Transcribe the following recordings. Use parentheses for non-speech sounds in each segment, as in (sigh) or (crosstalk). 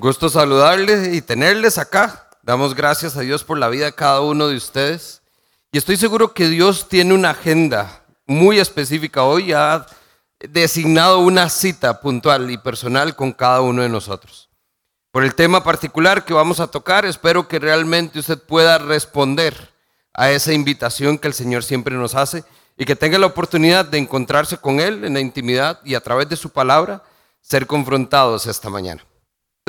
Gusto saludarles y tenerles acá. Damos gracias a Dios por la vida de cada uno de ustedes. Y estoy seguro que Dios tiene una agenda muy específica hoy. Ha designado una cita puntual y personal con cada uno de nosotros. Por el tema particular que vamos a tocar, espero que realmente usted pueda responder a esa invitación que el Señor siempre nos hace y que tenga la oportunidad de encontrarse con Él en la intimidad y a través de su palabra ser confrontados esta mañana.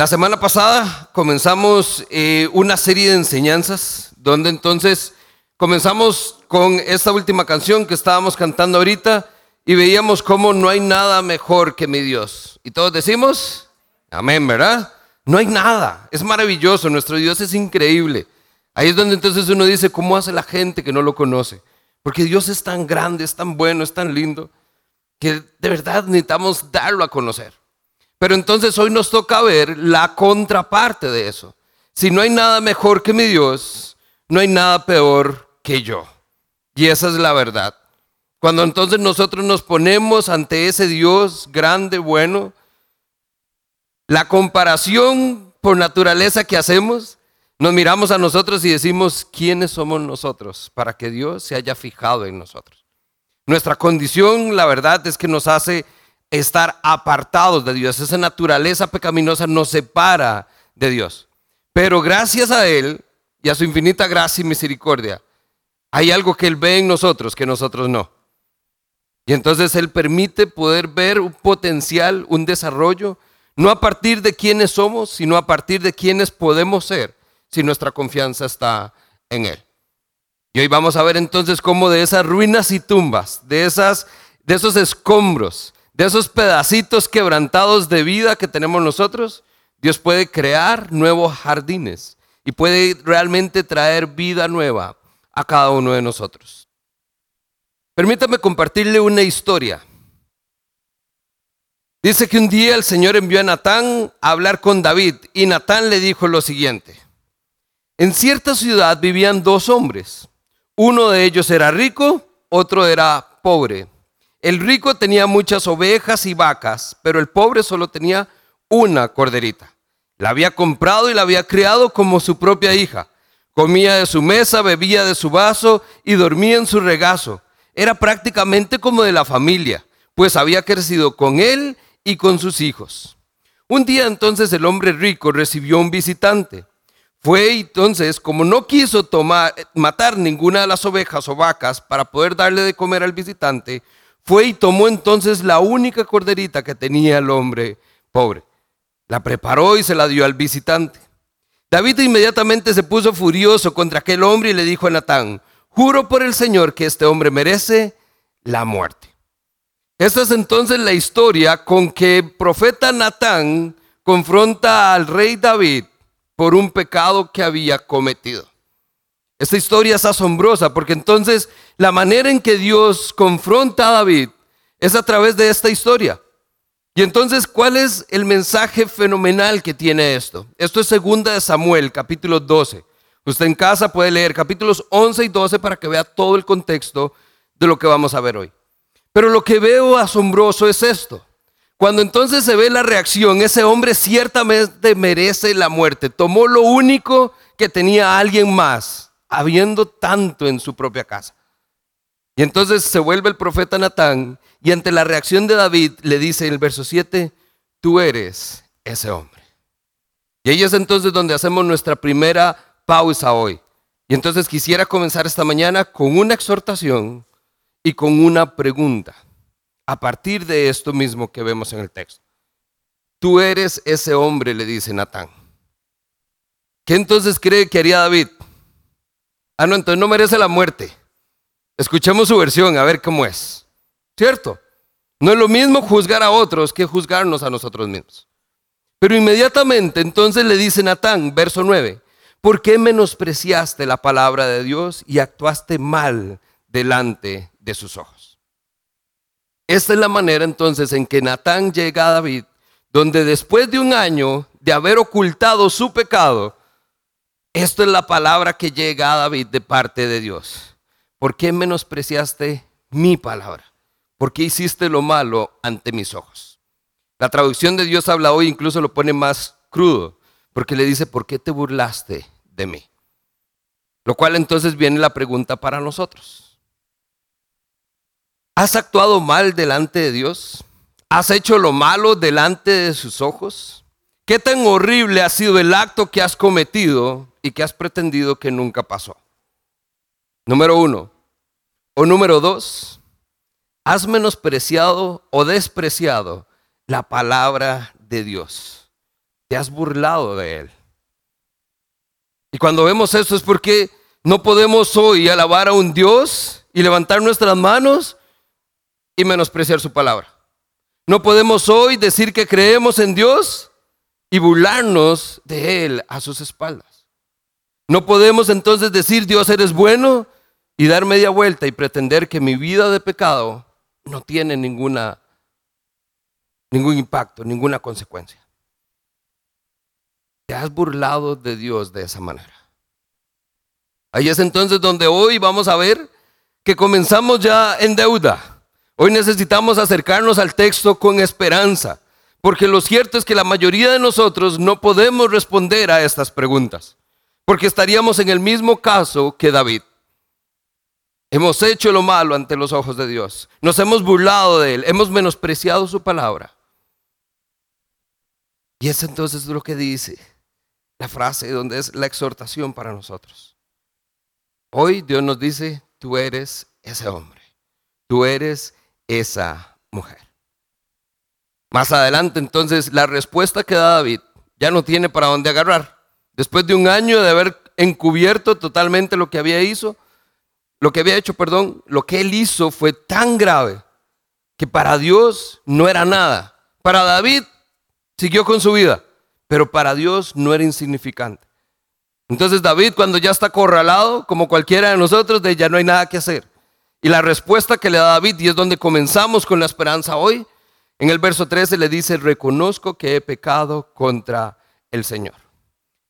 La semana pasada comenzamos eh, una serie de enseñanzas donde entonces comenzamos con esta última canción que estábamos cantando ahorita y veíamos cómo no hay nada mejor que mi Dios. Y todos decimos, amén, ¿verdad? No hay nada, es maravilloso, nuestro Dios es increíble. Ahí es donde entonces uno dice, ¿cómo hace la gente que no lo conoce? Porque Dios es tan grande, es tan bueno, es tan lindo, que de verdad necesitamos darlo a conocer. Pero entonces hoy nos toca ver la contraparte de eso. Si no hay nada mejor que mi Dios, no hay nada peor que yo. Y esa es la verdad. Cuando entonces nosotros nos ponemos ante ese Dios grande, bueno, la comparación por naturaleza que hacemos, nos miramos a nosotros y decimos, ¿quiénes somos nosotros para que Dios se haya fijado en nosotros? Nuestra condición, la verdad, es que nos hace estar apartados de Dios. Esa naturaleza pecaminosa nos separa de Dios. Pero gracias a Él y a su infinita gracia y misericordia, hay algo que Él ve en nosotros que nosotros no. Y entonces Él permite poder ver un potencial, un desarrollo, no a partir de quiénes somos, sino a partir de quiénes podemos ser si nuestra confianza está en Él. Y hoy vamos a ver entonces cómo de esas ruinas y tumbas, de, esas, de esos escombros, de esos pedacitos quebrantados de vida que tenemos nosotros, Dios puede crear nuevos jardines y puede realmente traer vida nueva a cada uno de nosotros. Permítame compartirle una historia. Dice que un día el Señor envió a Natán a hablar con David y Natán le dijo lo siguiente. En cierta ciudad vivían dos hombres. Uno de ellos era rico, otro era pobre. El rico tenía muchas ovejas y vacas, pero el pobre solo tenía una corderita. La había comprado y la había criado como su propia hija. Comía de su mesa, bebía de su vaso y dormía en su regazo. Era prácticamente como de la familia, pues había crecido con él y con sus hijos. Un día entonces el hombre rico recibió un visitante. Fue entonces, como no quiso tomar, matar ninguna de las ovejas o vacas para poder darle de comer al visitante, fue y tomó entonces la única corderita que tenía el hombre pobre. La preparó y se la dio al visitante. David inmediatamente se puso furioso contra aquel hombre y le dijo a Natán, juro por el Señor que este hombre merece la muerte. Esta es entonces la historia con que el profeta Natán confronta al rey David por un pecado que había cometido. Esta historia es asombrosa porque entonces la manera en que Dios confronta a David es a través de esta historia. Y entonces, ¿cuál es el mensaje fenomenal que tiene esto? Esto es segunda de Samuel, capítulo 12. Usted en casa puede leer capítulos 11 y 12 para que vea todo el contexto de lo que vamos a ver hoy. Pero lo que veo asombroso es esto. Cuando entonces se ve la reacción, ese hombre ciertamente merece la muerte. Tomó lo único que tenía alguien más habiendo tanto en su propia casa. Y entonces se vuelve el profeta Natán y ante la reacción de David le dice en el verso 7, tú eres ese hombre. Y ahí es entonces donde hacemos nuestra primera pausa hoy. Y entonces quisiera comenzar esta mañana con una exhortación y con una pregunta a partir de esto mismo que vemos en el texto. Tú eres ese hombre, le dice Natán. ¿Qué entonces cree que haría David? Ah, no, entonces no merece la muerte. Escuchemos su versión, a ver cómo es. ¿Cierto? No es lo mismo juzgar a otros que juzgarnos a nosotros mismos. Pero inmediatamente entonces le dice Natán, verso 9, ¿por qué menospreciaste la palabra de Dios y actuaste mal delante de sus ojos? Esta es la manera entonces en que Natán llega a David, donde después de un año de haber ocultado su pecado, esto es la palabra que llega a David de parte de Dios. ¿Por qué menospreciaste mi palabra? ¿Por qué hiciste lo malo ante mis ojos? La traducción de Dios habla hoy incluso lo pone más crudo. porque le dice, ¿por qué te burlaste de mí? Lo cual entonces viene la pregunta para nosotros. ¿Has actuado mal delante de Dios? ¿Has hecho lo malo delante de sus ojos? ¿Qué tan horrible ha sido el acto que has cometido y que has pretendido que nunca pasó? Número uno. O número dos, has menospreciado o despreciado la palabra de Dios. Te has burlado de él. Y cuando vemos esto es porque no podemos hoy alabar a un Dios y levantar nuestras manos y menospreciar su palabra. No podemos hoy decir que creemos en Dios y burlarnos de Él a sus espaldas. No podemos entonces decir Dios eres bueno y dar media vuelta y pretender que mi vida de pecado no tiene ninguna, ningún impacto, ninguna consecuencia. Te has burlado de Dios de esa manera. Ahí es entonces donde hoy vamos a ver que comenzamos ya en deuda. Hoy necesitamos acercarnos al texto con esperanza, porque lo cierto es que la mayoría de nosotros no podemos responder a estas preguntas, porque estaríamos en el mismo caso que David. Hemos hecho lo malo ante los ojos de Dios. Nos hemos burlado de Él. Hemos menospreciado su palabra. Y es entonces lo que dice la frase donde es la exhortación para nosotros. Hoy Dios nos dice, tú eres ese hombre. Tú eres esa mujer. Más adelante entonces la respuesta que da David ya no tiene para dónde agarrar. Después de un año de haber encubierto totalmente lo que había hizo, lo que había hecho, perdón, lo que él hizo fue tan grave que para Dios no era nada. Para David siguió con su vida, pero para Dios no era insignificante. Entonces David cuando ya está acorralado, como cualquiera de nosotros, de ya no hay nada que hacer. Y la respuesta que le da David, y es donde comenzamos con la esperanza hoy, en el verso 13 le dice, reconozco que he pecado contra el Señor.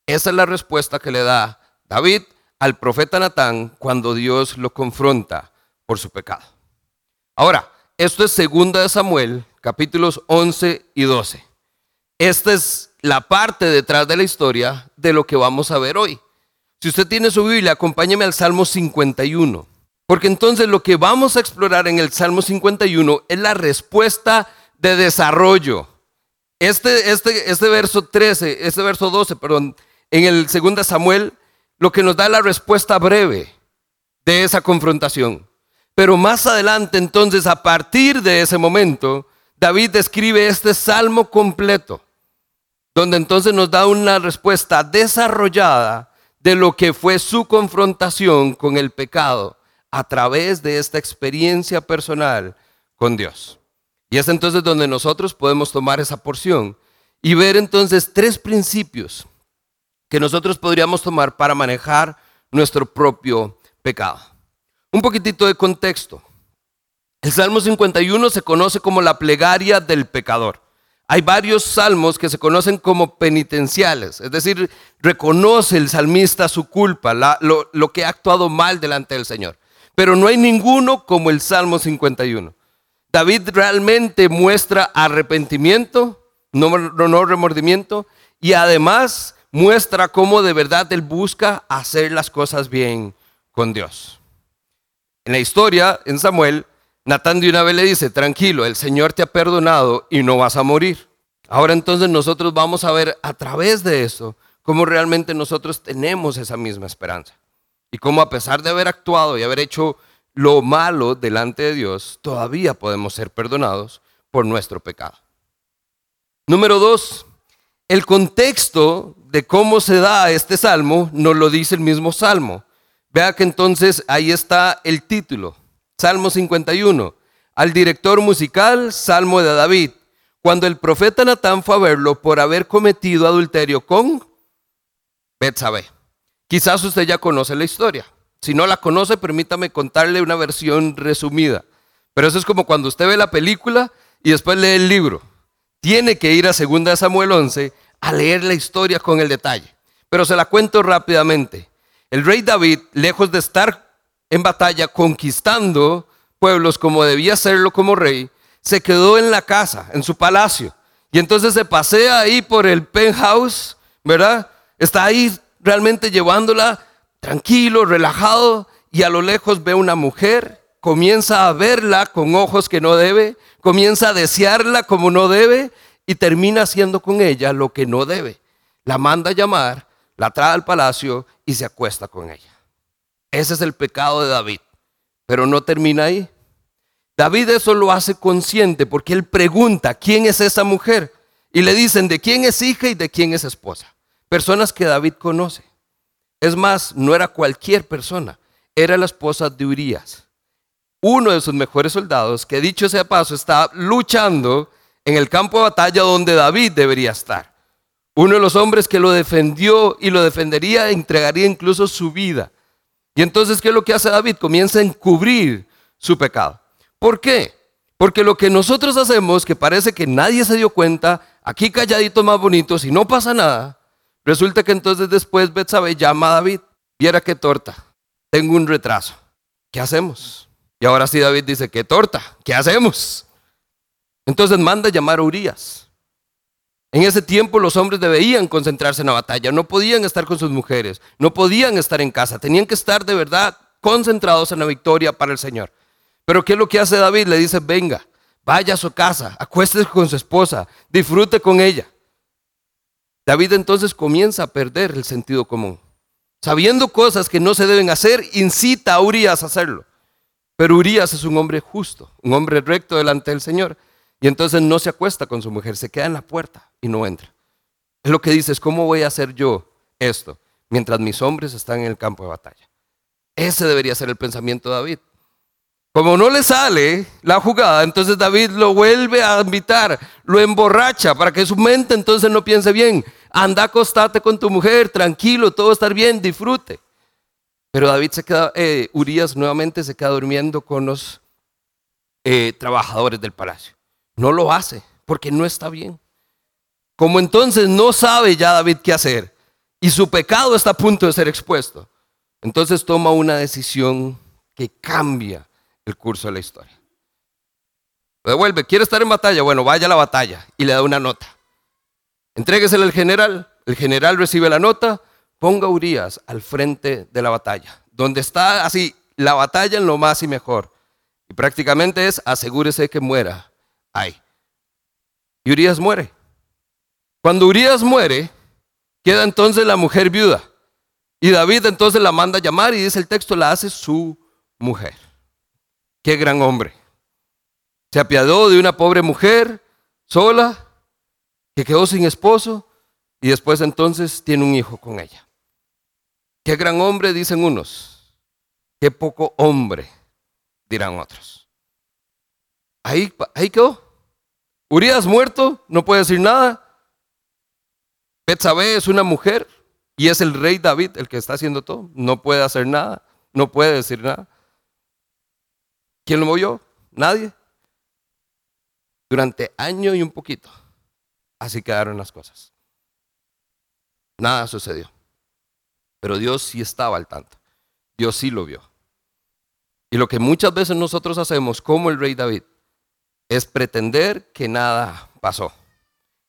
Esa es la respuesta que le da David al profeta Natán cuando Dios lo confronta por su pecado. Ahora, esto es segunda de Samuel, capítulos 11 y 12. Esta es la parte detrás de la historia de lo que vamos a ver hoy. Si usted tiene su Biblia, acompáñeme al Salmo 51. Porque entonces lo que vamos a explorar en el Salmo 51 es la respuesta de desarrollo. Este, este, este verso 13, este verso 12, perdón, en el 2 Samuel lo que nos da la respuesta breve de esa confrontación. Pero más adelante, entonces, a partir de ese momento, David describe este salmo completo, donde entonces nos da una respuesta desarrollada de lo que fue su confrontación con el pecado a través de esta experiencia personal con Dios. Y es entonces donde nosotros podemos tomar esa porción y ver entonces tres principios que nosotros podríamos tomar para manejar nuestro propio pecado. Un poquitito de contexto. El Salmo 51 se conoce como la plegaria del pecador. Hay varios salmos que se conocen como penitenciales, es decir, reconoce el salmista su culpa, lo, que ha actuado mal delante del Señor. Pero no hay ninguno como el Salmo 51. David realmente muestra arrepentimiento, no remordimiento, y además muestra cómo de verdad él busca hacer las cosas bien con Dios. En la historia, en Samuel, Natán de una vez le dice, tranquilo, el Señor te ha perdonado y no vas a morir. Ahora entonces nosotros vamos a ver a través de eso cómo realmente nosotros tenemos esa misma esperanza. Y cómo a pesar de haber actuado y haber hecho lo malo delante de Dios, todavía podemos ser perdonados por nuestro pecado. Número dos, el contexto de cómo se da este salmo nos lo dice el mismo salmo. Vea que entonces ahí está el título, Salmo 51. Al director musical, Salmo de David. Cuando el profeta Natán fue a verlo por haber cometido adulterio con Betsabé. Quizás usted ya conoce la historia. Si no la conoce, permítame contarle una versión resumida. Pero eso es como cuando usted ve la película y después lee el libro. Tiene que ir a 2 Samuel 11 a leer la historia con el detalle. Pero se la cuento rápidamente. El rey David, lejos de estar en batalla conquistando pueblos como debía serlo como rey, se quedó en la casa, en su palacio. Y entonces se pasea ahí por el penthouse, ¿verdad? Está ahí realmente llevándola tranquilo, relajado, y a lo lejos ve una mujer, comienza a verla con ojos que no debe, comienza a desearla como no debe, y termina haciendo con ella lo que no debe. La manda a llamar, la trae al palacio y se acuesta con ella. Ese es el pecado de David. Pero no termina ahí. David eso lo hace consciente porque él pregunta, ¿quién es esa mujer? Y le dicen, ¿de quién es hija y de quién es esposa? Personas que David conoce. Es más, no era cualquier persona, era la esposa de Urias, uno de sus mejores soldados, que dicho sea paso, está luchando en el campo de batalla donde David debería estar. Uno de los hombres que lo defendió y lo defendería, entregaría incluso su vida. Y entonces, ¿qué es lo que hace David? Comienza a encubrir su pecado. ¿Por qué? Porque lo que nosotros hacemos, que parece que nadie se dio cuenta, aquí calladitos más bonitos y no pasa nada, resulta que entonces después Betsabe llama a David, viera qué torta, tengo un retraso, ¿qué hacemos? Y ahora sí David dice, qué torta, ¿qué hacemos? Entonces manda llamar a Urias. En ese tiempo los hombres debían concentrarse en la batalla, no podían estar con sus mujeres, no podían estar en casa, tenían que estar de verdad concentrados en la victoria para el Señor. Pero ¿qué es lo que hace David? Le dice, venga, vaya a su casa, acuéstese con su esposa, disfrute con ella. David entonces comienza a perder el sentido común. Sabiendo cosas que no se deben hacer, incita a Urias a hacerlo. Pero Urias es un hombre justo, un hombre recto delante del Señor. Y entonces no se acuesta con su mujer, se queda en la puerta y no entra. Es lo que dices, ¿cómo voy a hacer yo esto mientras mis hombres están en el campo de batalla? Ese debería ser el pensamiento de David. Como no le sale la jugada, entonces David lo vuelve a invitar, lo emborracha para que su mente entonces no piense bien. Anda, acostate con tu mujer, tranquilo, todo va a estar bien, disfrute. Pero David se queda, eh, Urias nuevamente se queda durmiendo con los eh, trabajadores del palacio. No lo hace porque no está bien. Como entonces no sabe ya David qué hacer y su pecado está a punto de ser expuesto, entonces toma una decisión que cambia el curso de la historia. devuelve, quiere estar en batalla, bueno, vaya a la batalla y le da una nota. Entréguesela al general, el general recibe la nota, ponga a Urias al frente de la batalla, donde está así la batalla en lo más y mejor. Y prácticamente es asegúrese que muera Y Urias muere. Cuando Urias muere, queda entonces la mujer viuda. Y David entonces la manda a llamar y dice el texto, la hace su mujer. Qué gran hombre. Se apiadó de una pobre mujer sola que quedó sin esposo y después entonces tiene un hijo con ella. Qué gran hombre, dicen unos. Qué poco hombre, dirán otros. Ahí, ahí quedó. Urias muerto, no puede decir nada. Betsabé es una mujer y es el rey David el que está haciendo todo. No puede hacer nada, no puede decir nada. ¿Quién lo movió? Nadie. Durante año y un poquito. Así quedaron las cosas. Nada sucedió. Pero Dios sí estaba al tanto. Dios sí lo vio. Y lo que muchas veces nosotros hacemos como el rey David es pretender que nada pasó.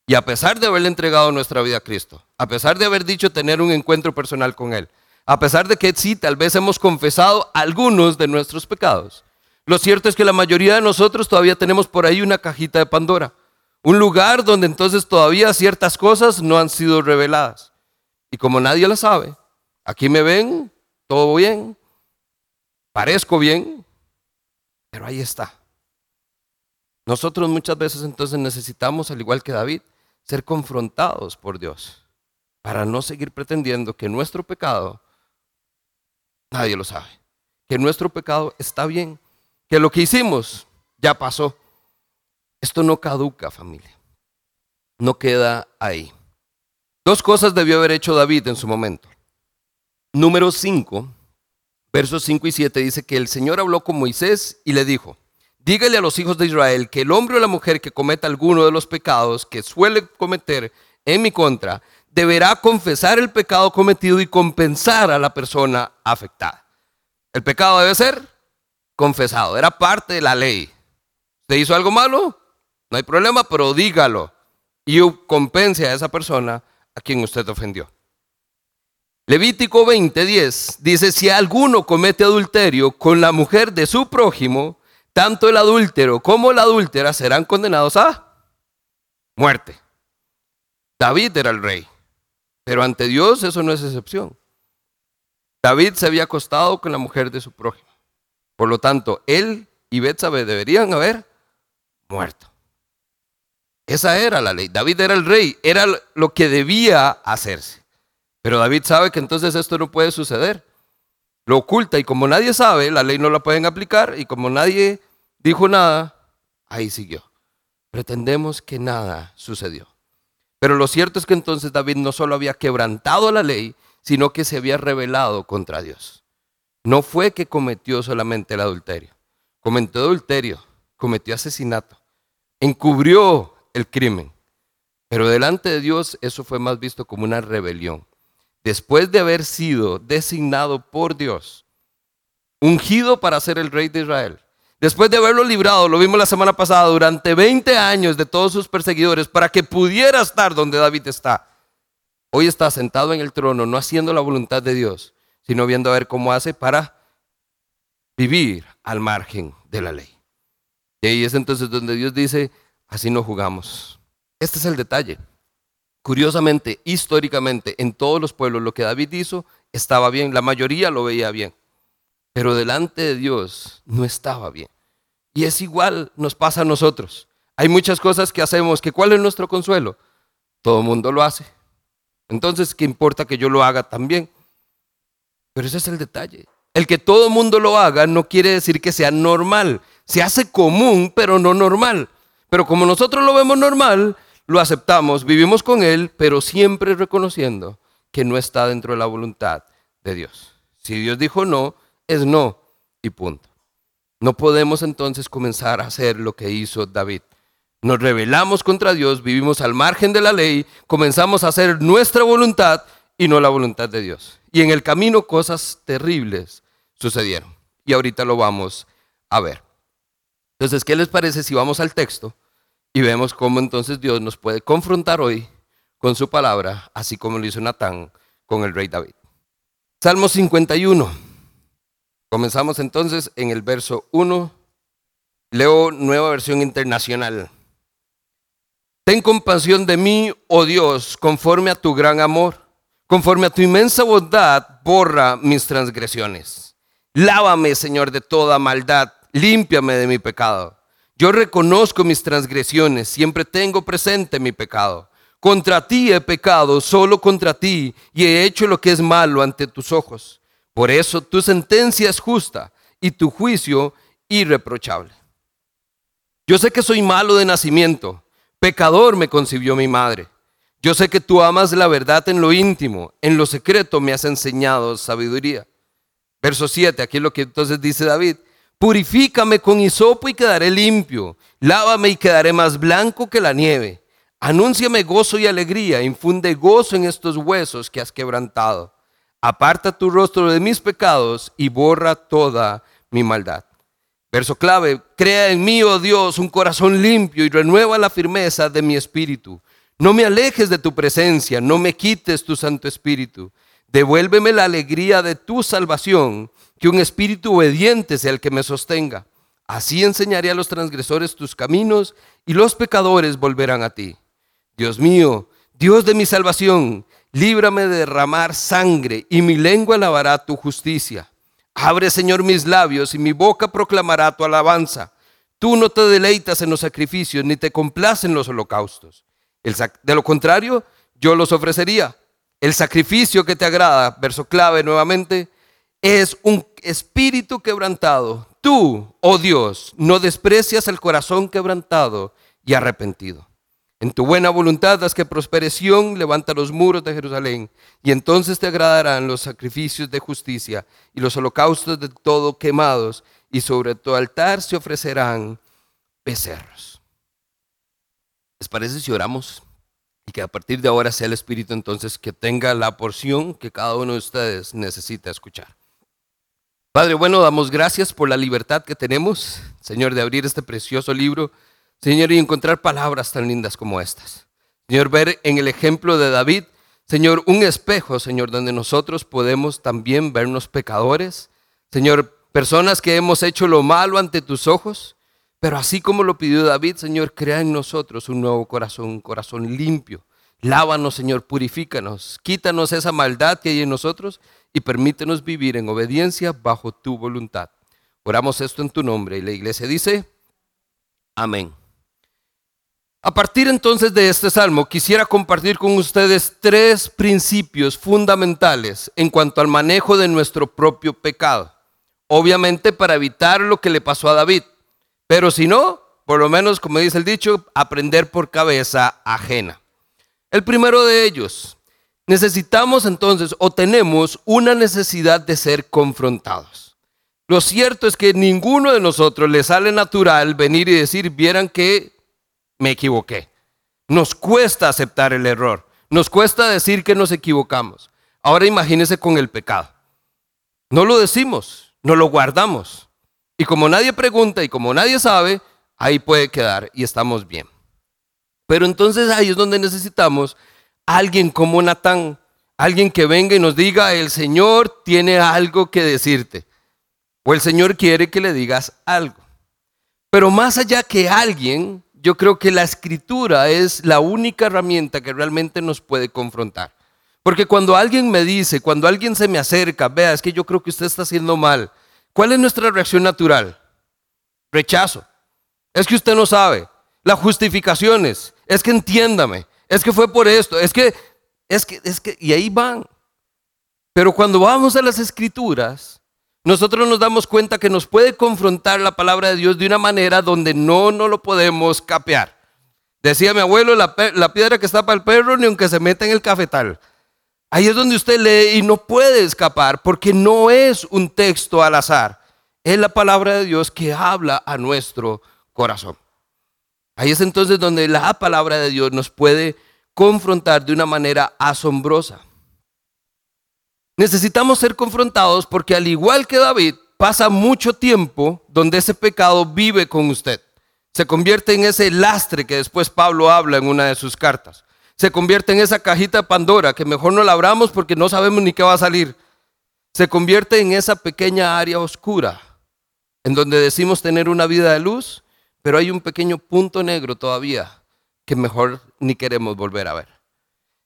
Y a pesar de haberle entregado nuestra vida a Cristo, a pesar de haber dicho tener un encuentro personal con Él, a pesar de que sí, tal vez hemos confesado algunos de nuestros pecados, lo cierto es que la mayoría de nosotros todavía tenemos por ahí una cajita de Pandora, un lugar donde entonces todavía ciertas cosas no han sido reveladas. Y como nadie la sabe, aquí me ven, todo bien, parezco bien, pero ahí está. Nosotros muchas veces entonces necesitamos, al igual que David, ser confrontados por Dios para no seguir pretendiendo que nuestro pecado, nadie lo sabe, que nuestro pecado está bien, que lo que hicimos ya pasó. Esto no caduca, familia. No queda ahí. Dos cosas debió haber hecho David en su momento. Número 5, versos 5 y 7 dice que el Señor habló con Moisés y le dijo, Dígale a los hijos de Israel que el hombre o la mujer que cometa alguno de los pecados que suele cometer en mi contra, deberá confesar el pecado cometido y compensar a la persona afectada. El pecado debe ser confesado, era parte de la ley. ¿Usted hizo algo malo? No hay problema, pero dígalo y compense a esa persona a quien usted ofendió. Levítico 20:10 dice, si alguno comete adulterio con la mujer de su prójimo, tanto el adúltero como la adúltera serán condenados a muerte. David era el rey, pero ante Dios eso no es excepción. David se había acostado con la mujer de su prójimo. Por lo tanto, él y Betsabe deberían haber muerto. Esa era la ley. David era el rey, era lo que debía hacerse. Pero David sabe que entonces esto no puede suceder. Lo oculta y como nadie sabe, la ley no la pueden aplicar y como nadie dijo nada, ahí siguió. Pretendemos que nada sucedió. Pero lo cierto es que entonces David no solo había quebrantado la ley, sino que se había rebelado contra Dios. No fue que cometió solamente el adulterio, cometió adulterio, cometió asesinato, encubrió el crimen. Pero delante de Dios eso fue más visto como una rebelión después de haber sido designado por Dios, ungido para ser el rey de Israel, después de haberlo librado, lo vimos la semana pasada, durante 20 años de todos sus perseguidores, para que pudiera estar donde David está, hoy está sentado en el trono, no haciendo la voluntad de Dios, sino viendo a ver cómo hace para vivir al margen de la ley. Y ahí es entonces donde Dios dice, así no jugamos. Este es el detalle. Curiosamente, históricamente, en todos los pueblos lo que David hizo estaba bien, la mayoría lo veía bien, pero delante de Dios no estaba bien. Y es igual, nos pasa a nosotros. Hay muchas cosas que hacemos, que cuál es nuestro consuelo. Todo el mundo lo hace. Entonces, ¿qué importa que yo lo haga también? Pero ese es el detalle. El que todo el mundo lo haga no quiere decir que sea normal. Se hace común, pero no normal. Pero como nosotros lo vemos normal, lo aceptamos, vivimos con Él, pero siempre reconociendo que no está dentro de la voluntad de Dios. Si Dios dijo no, es no y punto. No podemos entonces comenzar a hacer lo que hizo David. Nos rebelamos contra Dios, vivimos al margen de la ley, comenzamos a hacer nuestra voluntad y no la voluntad de Dios. Y en el camino cosas terribles sucedieron. Y ahorita lo vamos a ver. Entonces, ¿qué les parece si vamos al texto? Y vemos cómo entonces Dios nos puede confrontar hoy con su palabra, así como lo hizo Natán con el rey David. Salmo 51. Comenzamos entonces en el verso 1. Leo nueva versión internacional. Ten compasión de mí, oh Dios, conforme a tu gran amor, conforme a tu inmensa bondad, borra mis transgresiones. Lávame, Señor, de toda maldad, límpiame de mi pecado yo reconozco mis transgresiones, siempre tengo presente mi pecado. Contra ti he pecado, solo contra ti, y he hecho lo que es malo ante tus ojos. Por eso tu sentencia es justa y tu juicio irreprochable. Yo sé que soy malo de nacimiento, pecador me concibió mi madre. Yo sé que tú amas la verdad en lo íntimo, en lo secreto me has enseñado sabiduría. Verso 7, aquí es lo que entonces dice David. Purifícame con hisopo y quedaré limpio. Lávame y quedaré más blanco que la nieve. Anúnciame gozo y alegría. Infunde gozo en estos huesos que has quebrantado. Aparta tu rostro de mis pecados y borra toda mi maldad. Verso clave, crea en mí, oh Dios, un corazón limpio y renueva la firmeza de mi espíritu. No me alejes de tu presencia, no me quites tu Santo Espíritu. Devuélveme la alegría de tu salvación que un espíritu obediente sea el que me sostenga. Así enseñaré a los transgresores tus caminos y los pecadores volverán a ti. Dios mío, Dios de mi salvación, líbrame de derramar sangre y mi lengua alabará tu justicia. Abre, Señor, mis labios y mi boca proclamará tu alabanza. Tú no te deleitas en los sacrificios ni te complacen los holocaustos. de lo contrario, yo los ofrecería. El sacrificio que te agrada, verso clave nuevamente, es un espíritu quebrantado. Tú, oh Dios, no desprecias el corazón quebrantado y arrepentido. En tu buena voluntad haz que prospere levanta los muros de Jerusalén, y entonces te agradarán los sacrificios de justicia y los holocaustos de todo quemados, y sobre tu altar se ofrecerán becerros. ¿Les parece si oramos? Y que a partir de ahora sea el Espíritu entonces que tenga la porción que cada uno de ustedes necesita escuchar. Padre, bueno, damos gracias por la libertad que tenemos, Señor, de abrir este precioso libro, Señor, y encontrar palabras tan lindas como estas. Señor, ver en el ejemplo de David, Señor, un espejo, Señor, donde nosotros podemos también vernos pecadores. Señor, personas que hemos hecho lo malo ante tus ojos. Pero así como lo pidió David, Señor, crea en nosotros un nuevo corazón, un corazón limpio. Lávanos, Señor, purifícanos, quítanos esa maldad que hay en nosotros y permítenos vivir en obediencia bajo tu voluntad. Oramos esto en tu nombre y la iglesia dice, amén. A partir entonces de este salmo, quisiera compartir con ustedes tres principios fundamentales en cuanto al manejo de nuestro propio pecado. Obviamente para evitar lo que le pasó a David. Pero si no, por lo menos, como dice el dicho, aprender por cabeza ajena. El primero de ellos, necesitamos entonces o tenemos una necesidad de ser confrontados. Lo cierto es que ninguno de nosotros le sale natural venir y decir, vieran que me equivoqué. Nos cuesta aceptar el error, nos cuesta decir que nos equivocamos. Ahora imagínese con el pecado. No lo decimos, no lo guardamos. Y como nadie pregunta y como nadie sabe, ahí puede quedar y estamos bien. Pero entonces ahí es donde necesitamos alguien como Natán, alguien que venga y nos diga, el Señor tiene algo que decirte. O el Señor quiere que le digas algo. Pero más allá que alguien, yo creo que la escritura es la única herramienta que realmente nos puede confrontar. Porque cuando alguien me dice, cuando alguien se me acerca, vea, es que yo creo que usted está haciendo mal, ¿Cuál es nuestra reacción natural? Rechazo. Es que usted no sabe. Las justificaciones. Es que entiéndame. Es que fue por esto. Es que, es que, es que, y ahí van. Pero cuando vamos a las escrituras, nosotros nos damos cuenta que nos puede confrontar la palabra de Dios de una manera donde no nos lo podemos capear. Decía mi abuelo, la, la piedra que está para el perro, ni aunque se meta en el cafetal. Ahí es donde usted lee y no puede escapar porque no es un texto al azar. Es la palabra de Dios que habla a nuestro corazón. Ahí es entonces donde la palabra de Dios nos puede confrontar de una manera asombrosa. Necesitamos ser confrontados porque al igual que David, pasa mucho tiempo donde ese pecado vive con usted. Se convierte en ese lastre que después Pablo habla en una de sus cartas se convierte en esa cajita de Pandora que mejor no la abramos porque no sabemos ni qué va a salir. Se convierte en esa pequeña área oscura en donde decimos tener una vida de luz, pero hay un pequeño punto negro todavía que mejor ni queremos volver a ver.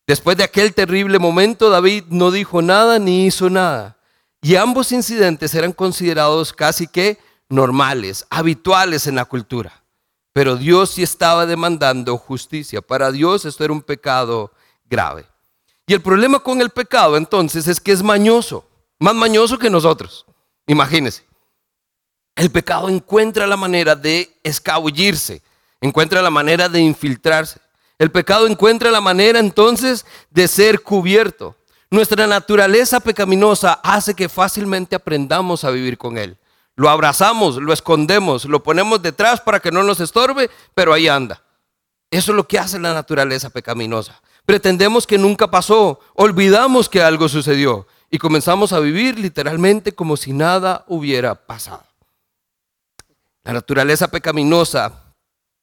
Después de aquel terrible momento, David no dijo nada ni hizo nada. Y ambos incidentes eran considerados casi que normales, habituales en la cultura. Pero Dios sí estaba demandando justicia. Para Dios esto era un pecado grave. Y el problema con el pecado entonces es que es mañoso, más mañoso que nosotros. Imagínense. El pecado encuentra la manera de escabullirse, encuentra la manera de infiltrarse. El pecado encuentra la manera entonces de ser cubierto. Nuestra naturaleza pecaminosa hace que fácilmente aprendamos a vivir con él. Lo abrazamos, lo escondemos, lo ponemos detrás para que no nos estorbe, pero ahí anda. Eso es lo que hace la naturaleza pecaminosa. Pretendemos que nunca pasó, olvidamos que algo sucedió y comenzamos a vivir literalmente como si nada hubiera pasado. La naturaleza pecaminosa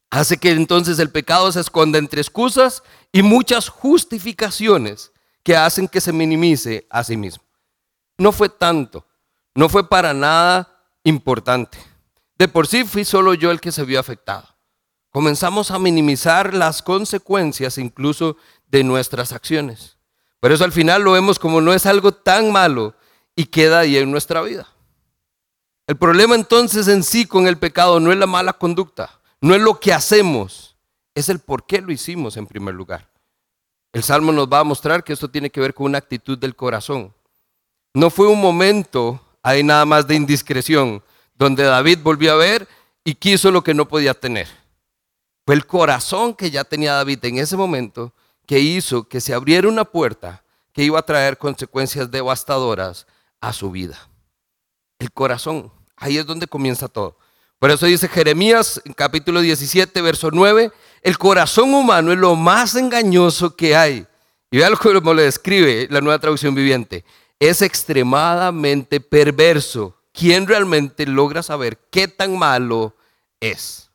hace que entonces el pecado se esconda entre excusas y muchas justificaciones que hacen que se minimice a sí mismo. No fue tanto, no fue para nada importante. De por sí fui solo yo el que se vio afectado. Comenzamos a minimizar las consecuencias incluso de nuestras acciones. Por eso al final lo vemos como no es algo tan malo y queda ahí en nuestra vida. El problema entonces en sí con el pecado no es la mala conducta, no es lo que hacemos, es el por qué lo hicimos en primer lugar. El Salmo nos va a mostrar que esto tiene que ver con una actitud del corazón. No fue un momento hay nada más de indiscreción, donde David volvió a ver y quiso lo que no podía tener. Fue el corazón que ya tenía David en ese momento que hizo que se abriera una puerta que iba a traer consecuencias devastadoras a su vida. El corazón, ahí es donde comienza todo. Por eso dice Jeremías capítulo 17, verso 9, el corazón humano es lo más engañoso que hay. Y vean cómo lo describe la nueva traducción viviente es extremadamente perverso. ¿Quién realmente logra saber qué tan malo es?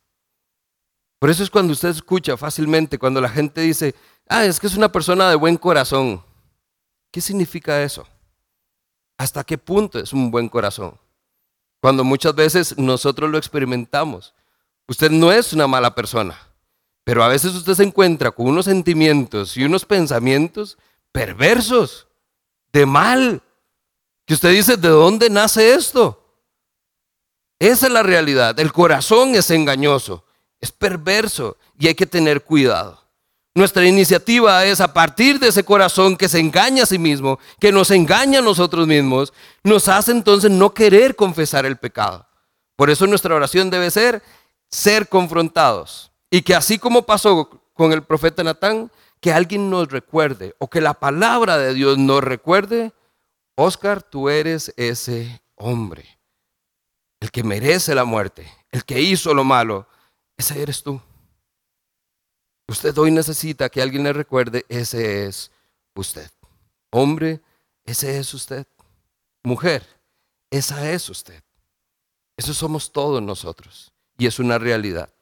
Por eso es cuando usted escucha fácilmente, cuando la gente dice, ah, es que es una persona de buen corazón. ¿Qué significa eso? ¿Hasta qué punto es un buen corazón? Cuando muchas veces nosotros lo experimentamos. Usted no es una mala persona, pero a veces usted se encuentra con unos sentimientos y unos pensamientos perversos, de mal, que usted dice, ¿de dónde nace esto? Esa es la realidad. El corazón es engañoso, es perverso y hay que tener cuidado. Nuestra iniciativa es a partir de ese corazón que se engaña a sí mismo, que nos engaña a nosotros mismos, nos hace entonces no querer confesar el pecado. Por eso nuestra oración debe ser ser confrontados. Y que así como pasó con el profeta Natán, que alguien nos recuerde o que la palabra de Dios nos recuerde, Oscar, tú eres ese hombre el que merece la muerte, el que hizo lo malo, ese eres tú. Usted hoy necesita que alguien le recuerde, ese es usted. Hombre, ese es usted. Mujer, esa es usted. Eso somos todos nosotros y es una realidad.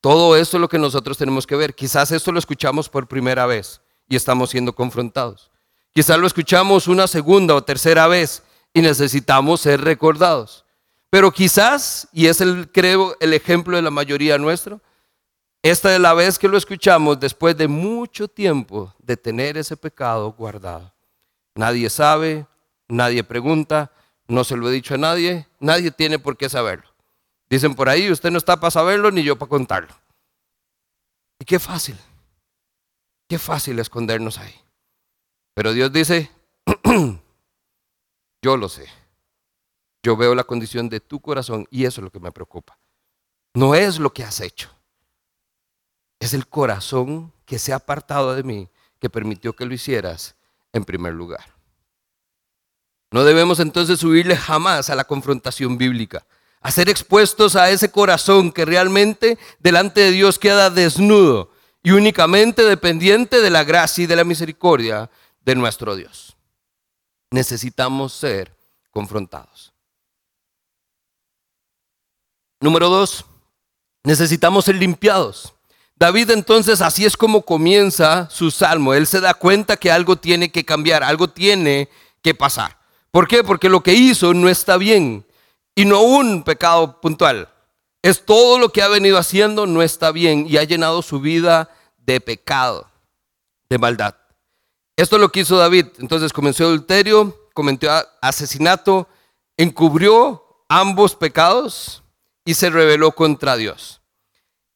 Todo esto es lo que nosotros tenemos que ver. Quizás esto lo escuchamos por primera vez y estamos siendo confrontados. Quizás lo escuchamos una segunda o tercera vez y necesitamos ser recordados. Pero quizás, y es el, creo, el ejemplo de la mayoría nuestro, esta es la vez que lo escuchamos después de mucho tiempo de tener ese pecado guardado. Nadie sabe, nadie pregunta, no se lo he dicho a nadie, nadie tiene por qué saberlo. Dicen por ahí, usted no está para saberlo ni yo para contarlo. Y qué fácil, qué fácil escondernos ahí. Pero Dios dice, (clears throat) yo lo sé. Yo veo la condición de tu corazón y eso es lo que me preocupa. No es lo que has hecho. Es el corazón que se ha apartado de mí que permitió que lo hicieras en primer lugar. No debemos entonces subirle jamás a la confrontación bíblica, a ser expuestos a ese corazón que realmente delante de Dios queda desnudo y únicamente dependiente de la gracia y de la misericordia de nuestro Dios. Necesitamos ser confrontados. Número dos, necesitamos ser limpiados. David entonces así es como comienza su salmo. Él se da cuenta que algo tiene que cambiar, algo tiene que pasar. ¿Por qué? Porque lo que hizo no está bien y no un pecado puntual. Es todo lo que ha venido haciendo no está bien y ha llenado su vida de pecado, de maldad. Esto es lo que hizo David. Entonces comenzó adulterio, cometió asesinato, encubrió ambos pecados y se rebeló contra Dios.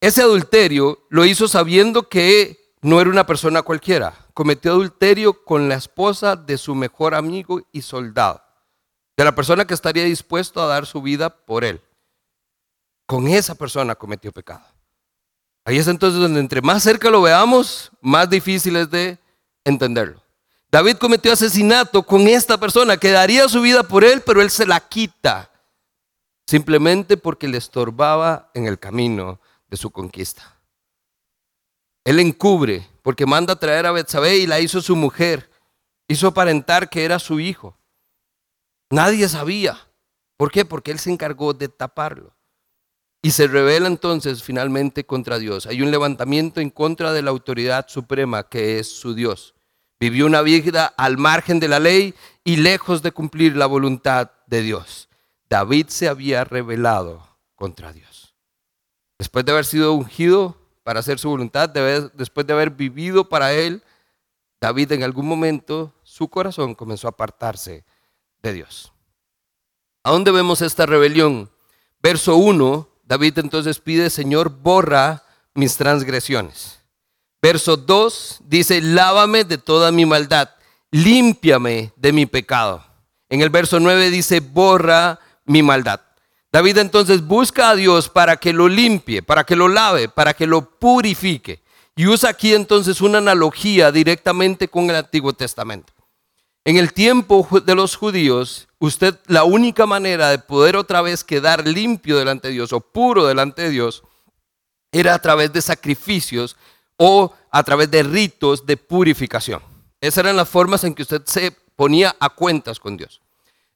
Ese adulterio lo hizo sabiendo que no era una persona cualquiera. Cometió adulterio con la esposa de su mejor amigo y soldado, de la persona que estaría dispuesto a dar su vida por él. Con esa persona cometió pecado. Ahí es entonces donde entre más cerca lo veamos, más difícil es de entenderlo. David cometió asesinato con esta persona que daría su vida por él, pero él se la quita simplemente porque le estorbaba en el camino su conquista. Él encubre porque manda a traer a Betsabé y la hizo su mujer. Hizo aparentar que era su hijo. Nadie sabía. ¿Por qué? Porque él se encargó de taparlo. Y se revela entonces finalmente contra Dios. Hay un levantamiento en contra de la autoridad suprema que es su Dios. Vivió una vida al margen de la ley y lejos de cumplir la voluntad de Dios. David se había rebelado contra Dios. Después de haber sido ungido para hacer su voluntad, después de haber vivido para él, David en algún momento su corazón comenzó a apartarse de Dios. ¿A dónde vemos esta rebelión? Verso 1, David entonces pide, Señor, borra mis transgresiones. Verso 2 dice, lávame de toda mi maldad, límpiame de mi pecado. En el verso 9 dice, borra mi maldad. David entonces busca a Dios para que lo limpie, para que lo lave, para que lo purifique. Y usa aquí entonces una analogía directamente con el Antiguo Testamento. En el tiempo de los judíos, usted la única manera de poder otra vez quedar limpio delante de Dios o puro delante de Dios era a través de sacrificios o a través de ritos de purificación. Esas eran las formas en que usted se ponía a cuentas con Dios.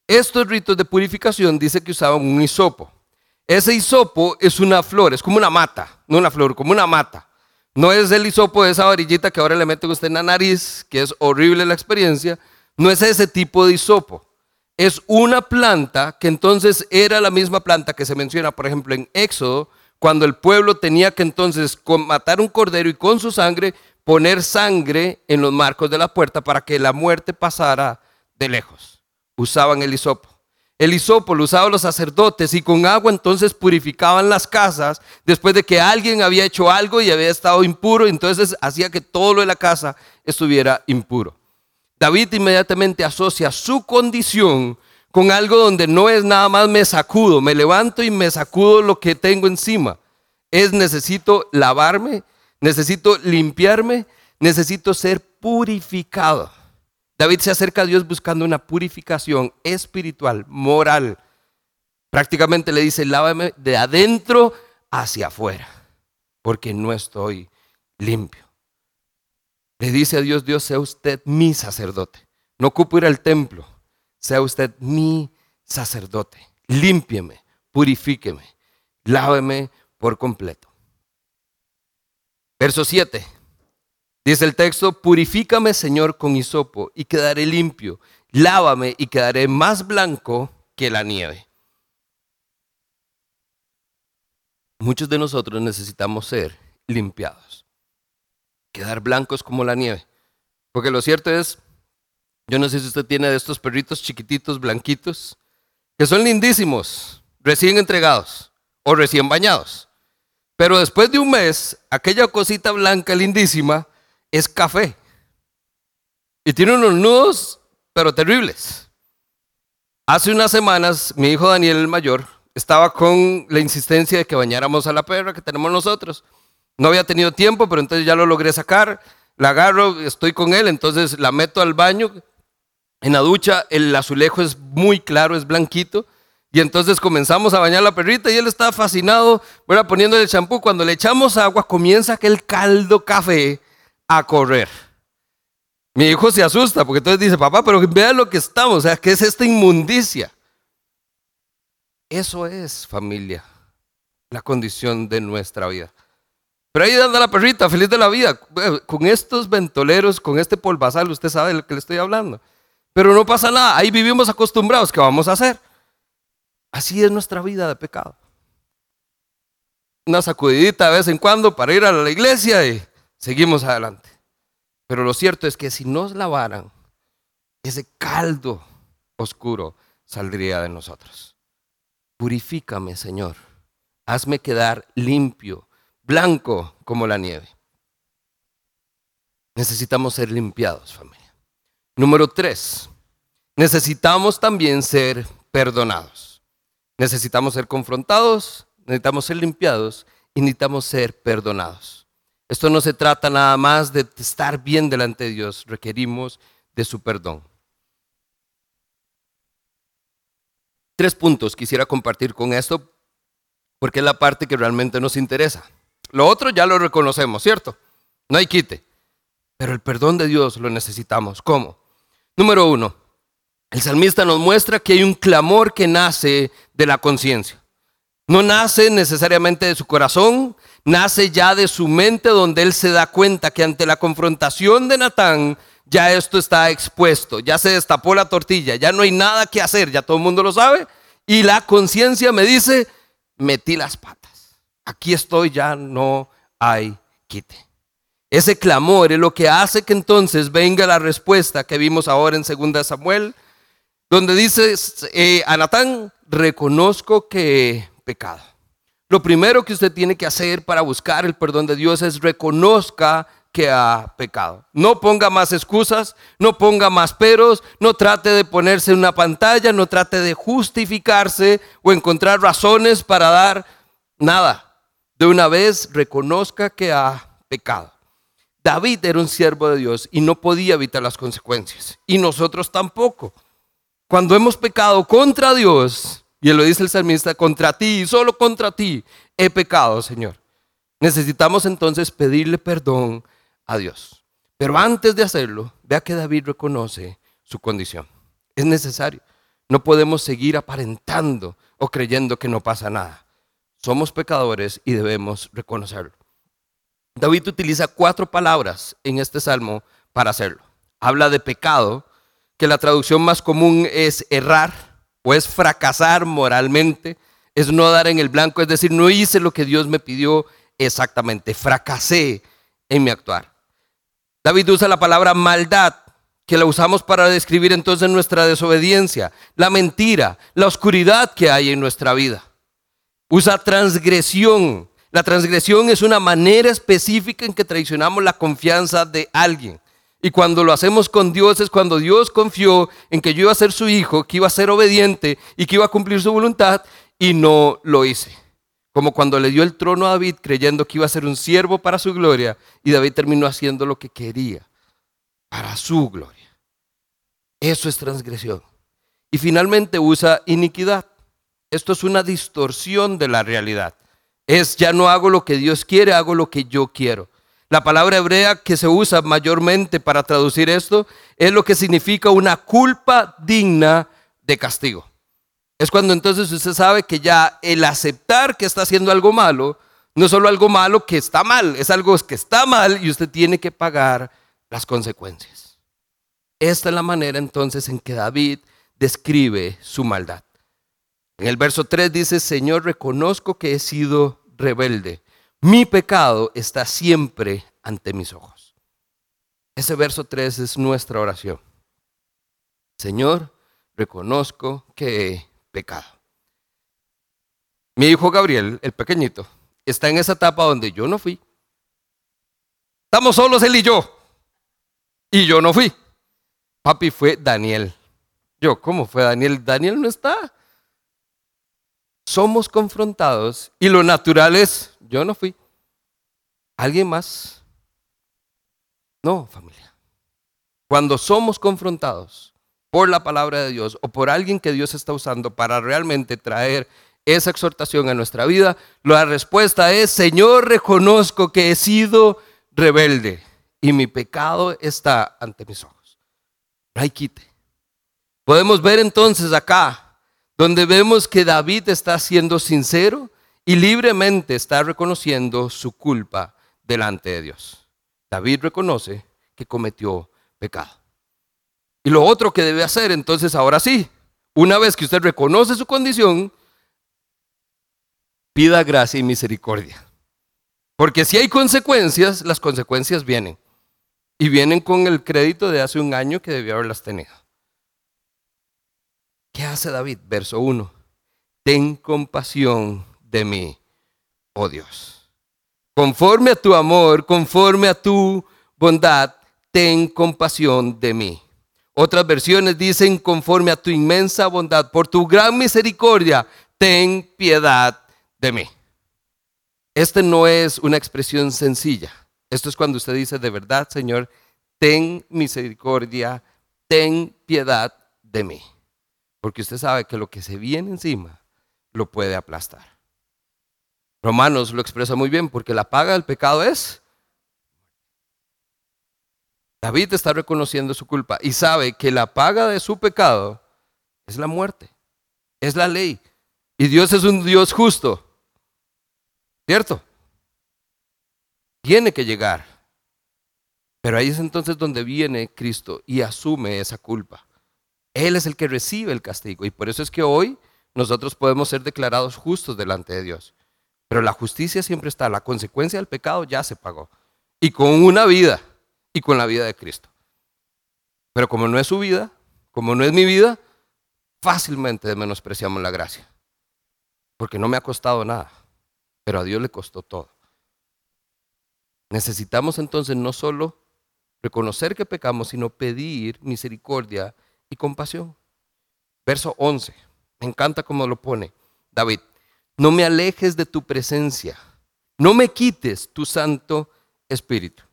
Estos ritos de purificación dice que usaban un hisopo. Ese hisopo es una flor, es como una mata, no una flor, como una mata. No es el hisopo de esa varillita que ahora le meten usted en la nariz, que es horrible la experiencia, No es ese tipo de hisopo. Es una planta que entonces era la misma planta que se menciona, por ejemplo, en Éxodo, cuando el pueblo tenía que entonces matar un cordero y con su sangre poner sangre en los marcos de la puerta para que la muerte pasara de lejos. Usaban el hisopo. El hisopo lo usaban los sacerdotes y con agua entonces purificaban las casas después de que alguien había hecho algo y había estado impuro, entonces hacía que todo lo de la casa estuviera impuro. David inmediatamente asocia su condición con algo donde no es nada más me sacudo, me levanto y me sacudo lo que tengo encima. Es necesito lavarme, necesito limpiarme, necesito ser purificado. David se acerca a Dios buscando una purificación espiritual, moral. Prácticamente le dice, lávame de adentro hacia afuera, porque no estoy limpio. Le dice a Dios, Dios, sea usted mi sacerdote. No ocupo ir al templo, sea usted mi sacerdote. Límpieme, purifíqueme, láveme por completo. Verso 7. Dice el texto, purifícame Señor con hisopo y quedaré limpio, lávame y quedaré más blanco que la nieve. Muchos de nosotros necesitamos ser limpiados, quedar blancos como la nieve. Porque lo cierto es, yo no sé si usted tiene de estos perritos chiquititos, blanquitos, que son lindísimos, recién entregados o recién bañados. Pero después de un mes, aquella cosita blanca lindísima es café. Y tiene unos nudos, pero terribles. Hace unas semanas, mi hijo Daniel el mayor estaba con la insistencia de que bañáramos a la perra que tenemos nosotros. No había tenido tiempo, pero entonces ya lo logré sacar. La agarro, estoy con él, entonces la meto al baño. En la ducha el azulejo es muy claro, es blanquito. Y entonces comenzamos a bañar a la perrita y él estaba fascinado, bueno, poniéndole champú. Cuando le echamos agua, comienza aquel caldo café a correr. Mi hijo se asusta porque entonces dice, papá, pero vea lo que estamos, o sea, ¿qué es esta inmundicia? Eso es familia, la condición de nuestra vida. Pero ahí anda la perrita, feliz de la vida, con estos ventoleros, con este polvazal, usted sabe de lo que le estoy hablando. Pero no pasa nada, ahí vivimos acostumbrados, ¿qué vamos a hacer? Así es nuestra vida de pecado. Una sacudidita de vez en cuando para ir a la iglesia y seguimos adelante. Pero lo cierto es que si nos lavaran, ese caldo oscuro saldría de nosotros. Purifícame, Señor. Hazme quedar limpio, blanco como la nieve. Necesitamos ser limpiados, familia. Número tres, necesitamos también ser perdonados. Necesitamos ser confrontados, necesitamos ser limpiados y necesitamos ser perdonados. Esto no se trata nada más de estar bien delante de Dios, requerimos de su perdón. Tres puntos quisiera compartir con esto, porque es la parte que realmente nos interesa. Lo otro ya lo reconocemos, ¿cierto? No hay quite. Pero el perdón de Dios lo necesitamos. ¿Cómo? Número uno, el salmista nos muestra que hay un clamor que nace de la conciencia. No nace necesariamente de su corazón, nace ya de su mente donde él se da cuenta que ante la confrontación de Natán ya esto está expuesto, ya se destapó la tortilla, ya no hay nada que hacer, ya todo el mundo lo sabe. Y la conciencia me dice, metí las patas, aquí estoy, ya no hay quite. Ese clamor es lo que hace que entonces venga la respuesta que vimos ahora en 2 Samuel, donde dice eh, a Natán, reconozco que pecado. Lo primero que usted tiene que hacer para buscar el perdón de Dios es reconozca que ha pecado. No ponga más excusas, no ponga más peros, no trate de ponerse una pantalla, no trate de justificarse o encontrar razones para dar nada. De una vez reconozca que ha pecado. David era un siervo de Dios y no podía evitar las consecuencias. Y nosotros tampoco. Cuando hemos pecado contra Dios, y lo dice el salmista, contra ti, solo contra ti, he pecado, Señor. Necesitamos entonces pedirle perdón a Dios. Pero antes de hacerlo, vea que David reconoce su condición. Es necesario. No podemos seguir aparentando o creyendo que no pasa nada. Somos pecadores y debemos reconocerlo. David utiliza cuatro palabras en este salmo para hacerlo. Habla de pecado, que la traducción más común es errar es fracasar moralmente, es no dar en el blanco, es decir, no hice lo que Dios me pidió exactamente, fracasé en mi actuar. David usa la palabra maldad, que la usamos para describir entonces nuestra desobediencia, la mentira, la oscuridad que hay en nuestra vida. Usa transgresión. La transgresión es una manera específica en que traicionamos la confianza de alguien. Y cuando lo hacemos con Dios es cuando Dios confió en que yo iba a ser su hijo, que iba a ser obediente y que iba a cumplir su voluntad y no lo hice. Como cuando le dio el trono a David creyendo que iba a ser un siervo para su gloria y David terminó haciendo lo que quería para su gloria. Eso es transgresión. Y finalmente usa iniquidad. Esto es una distorsión de la realidad. Es ya no hago lo que Dios quiere, hago lo que yo quiero. La palabra hebrea que se usa mayormente para traducir esto es lo que significa una culpa digna de castigo. Es cuando entonces usted sabe que ya el aceptar que está haciendo algo malo, no es solo algo malo que está mal, es algo que está mal y usted tiene que pagar las consecuencias. Esta es la manera entonces en que David describe su maldad. En el verso 3 dice, Señor, reconozco que he sido rebelde mi pecado está siempre ante mis ojos. Ese verso 3 es nuestra oración. Señor, reconozco que he pecado. Mi hijo Gabriel, el pequeñito, está en esa etapa donde yo no fui. Estamos solos él y yo. Y yo no fui. Papi fue Daniel. Yo, ¿cómo fue Daniel? Daniel no está. Somos confrontados y lo natural es yo no fui. ¿Alguien más? No, familia. Cuando somos confrontados por la palabra de Dios o por alguien que Dios está usando para realmente traer esa exhortación a nuestra vida, la respuesta es, Señor, reconozco que he sido rebelde y mi pecado está ante mis ojos. No hay quite. Podemos ver entonces acá, donde vemos que David está siendo sincero y libremente está reconociendo su culpa delante de Dios. David reconoce que cometió pecado. Y lo otro que debe hacer, entonces ahora sí, una vez que usted reconoce su condición, pida gracia y misericordia. Porque si hay consecuencias, las consecuencias vienen. Y vienen con el crédito de hace un año que debió haberlas tenido. ¿Qué hace David? Verso 1. Ten compasión de mí, oh Dios. Conforme a tu amor, conforme a tu bondad, ten compasión de mí. Otras versiones dicen, conforme a tu inmensa bondad, por tu gran misericordia, ten piedad de mí. Este no es una expresión sencilla. Esto es cuando usted dice, de verdad, Señor, ten misericordia, ten piedad de mí. Porque usted sabe que lo que se viene encima lo puede aplastar. Romanos lo expresa muy bien, porque la paga del pecado es... David está reconociendo su culpa y sabe que la paga de su pecado es la muerte, es la ley. Y Dios es un Dios justo. ¿Cierto? Tiene que llegar. Pero ahí es entonces donde viene Cristo y asume esa culpa. Él es el que recibe el castigo. Y por eso es que hoy nosotros podemos ser declarados justos delante de Dios. Pero la justicia siempre está, la consecuencia del pecado ya se pagó. Y con una vida, y con la vida de Cristo. Pero como no es su vida, como no es mi vida, fácilmente menospreciamos la gracia. Porque no me ha costado nada, pero a Dios le costó todo. Necesitamos entonces no solo reconocer que pecamos, sino pedir misericordia y compasión. Verso 11, me encanta cómo lo pone David no me alejes de tu presencia, no me quites tu Santo Espíritu.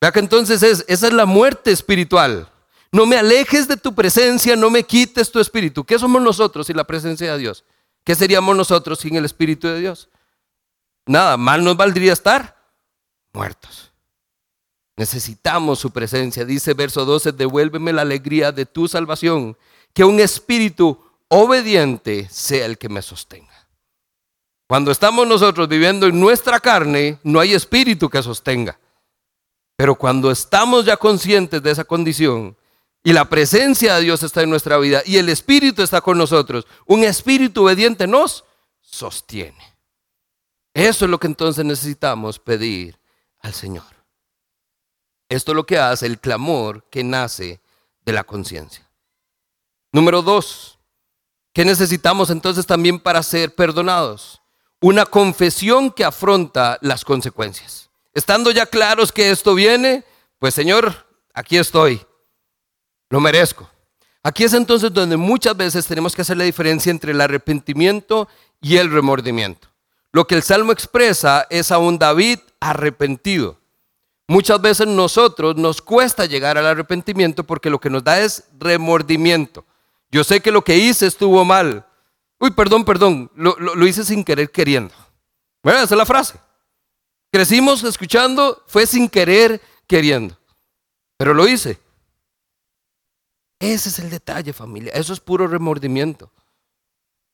Vea que entonces es, esa es la muerte espiritual. No me alejes de tu presencia, no me quites tu espíritu. ¿Qué somos nosotros sin la presencia de Dios? ¿Qué seríamos nosotros sin el espíritu de Dios? Nada, mal nos valdría estar muertos. Necesitamos su presencia. Dice verso 12, devuélveme la alegría de tu salvación, que un espíritu obediente sea el que me sostenga. Cuando estamos nosotros viviendo en nuestra carne, no hay espíritu que sostenga. Pero cuando estamos ya conscientes de esa condición, y la presencia de Dios está en nuestra vida y el Espíritu está con nosotros, un Espíritu obediente nos sostiene. Eso es lo que entonces necesitamos pedir al Señor. Esto es lo que hace el clamor que nace de la conciencia. Número dos, ¿qué necesitamos entonces también para ser perdonados? Una confesión que afronta las consecuencias. Estando ya claros que esto viene, pues Señor, aquí estoy, lo merezco. Aquí es entonces donde muchas veces tenemos que hacer la diferencia entre el arrepentimiento y el remordimiento. Lo que el Salmo expresa es a un David arrepentido. Muchas veces nosotros nos cuesta llegar al arrepentimiento porque lo que nos da es remordimiento. Yo sé que lo que hice estuvo mal. Uy, perdón, perdón, lo, hice sin querer queriendo. Bueno, esa es la frase. Crecimos escuchando, fue sin querer queriendo. Pero lo hice. Ese es el detalle, familia. Eso es puro remordimiento.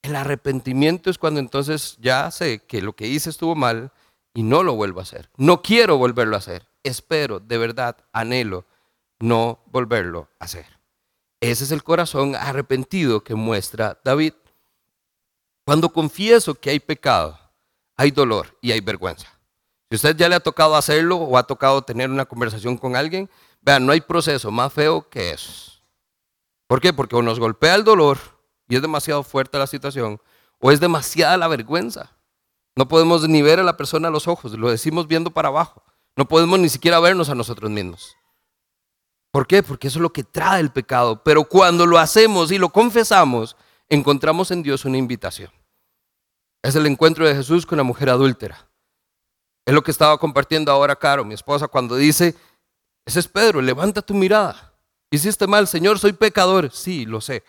El arrepentimiento es cuando entonces ya sé que lo que hice estuvo mal y no lo vuelvo a hacer. No quiero volverlo a hacer. Espero, de verdad, anhelo no volverlo a hacer. Ese es el corazón arrepentido que muestra David. Cuando confieso que hay pecado, hay dolor y hay vergüenza. Si usted ya le ha tocado hacerlo o ha tocado tener una conversación con alguien, vean, no hay proceso más feo que eso. ¿Por qué? Porque o nos golpea el dolor y es demasiado fuerte la situación, o es demasiada la vergüenza. No podemos ni ver a la persona a los ojos, lo decimos viendo para abajo. No podemos ni siquiera vernos a nosotros mismos. ¿Por qué? Porque eso es lo que trae el pecado. Pero cuando lo hacemos y lo confesamos, encontramos en Dios una invitación. Es el encuentro de Jesús con la mujer adúltera. Es lo que estaba compartiendo ahora Caro, mi esposa, cuando dice, ese es Pedro, levanta tu mirada. Hiciste mal, Señor, soy pecador. Sí, lo sé.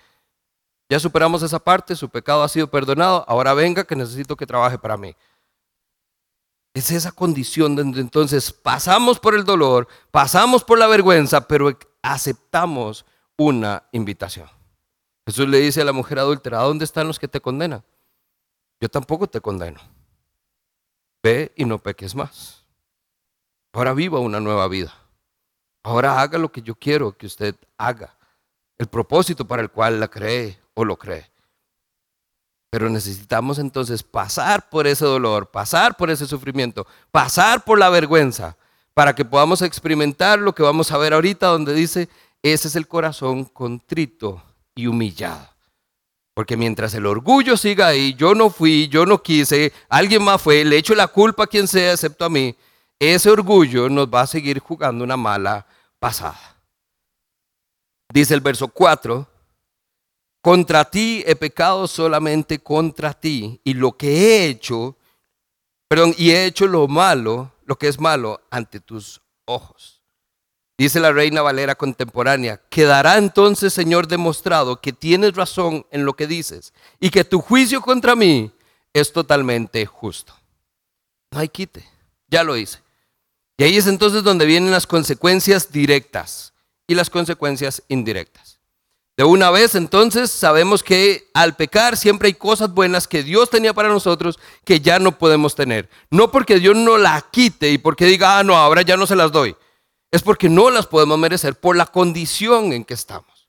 Ya superamos esa parte, su pecado ha sido perdonado, ahora venga que necesito que trabaje para mí. Es esa condición donde entonces pasamos por el dolor, pasamos por la vergüenza, pero aceptamos una invitación. Jesús le dice a la mujer adúltera, ¿dónde están los que te condenan? Yo tampoco te condeno. Ve y no peques más. Ahora viva una nueva vida. Ahora haga lo que yo quiero que usted haga. El propósito para el cual la cree lo cree. Pero necesitamos entonces pasar por ese dolor, pasar por ese sufrimiento, pasar por la vergüenza, para que podamos experimentar lo que vamos a ver ahorita, donde dice, ese es el corazón contrito y humillado. Porque mientras el orgullo siga ahí, yo no fui, yo no quise, alguien más fue, le echo la culpa a quien sea excepto a mí, ese orgullo nos va a seguir jugando una mala pasada. Dice el verso 4, contra ti he pecado solamente contra ti y lo que he hecho, perdón, y he hecho lo malo, lo que es malo ante tus ojos. Dice la reina Valera contemporánea, quedará entonces, Señor, demostrado que tienes razón en lo que dices y que tu juicio contra mí es totalmente justo. No hay quite, ya lo hice. Y ahí es entonces donde vienen las consecuencias directas y las consecuencias indirectas. De una vez entonces sabemos que al pecar siempre hay cosas buenas que Dios tenía para nosotros que ya no podemos tener. No porque Dios no la quite y porque diga, ah, no, ahora ya no se las doy. Es porque no las podemos merecer por la condición en que estamos.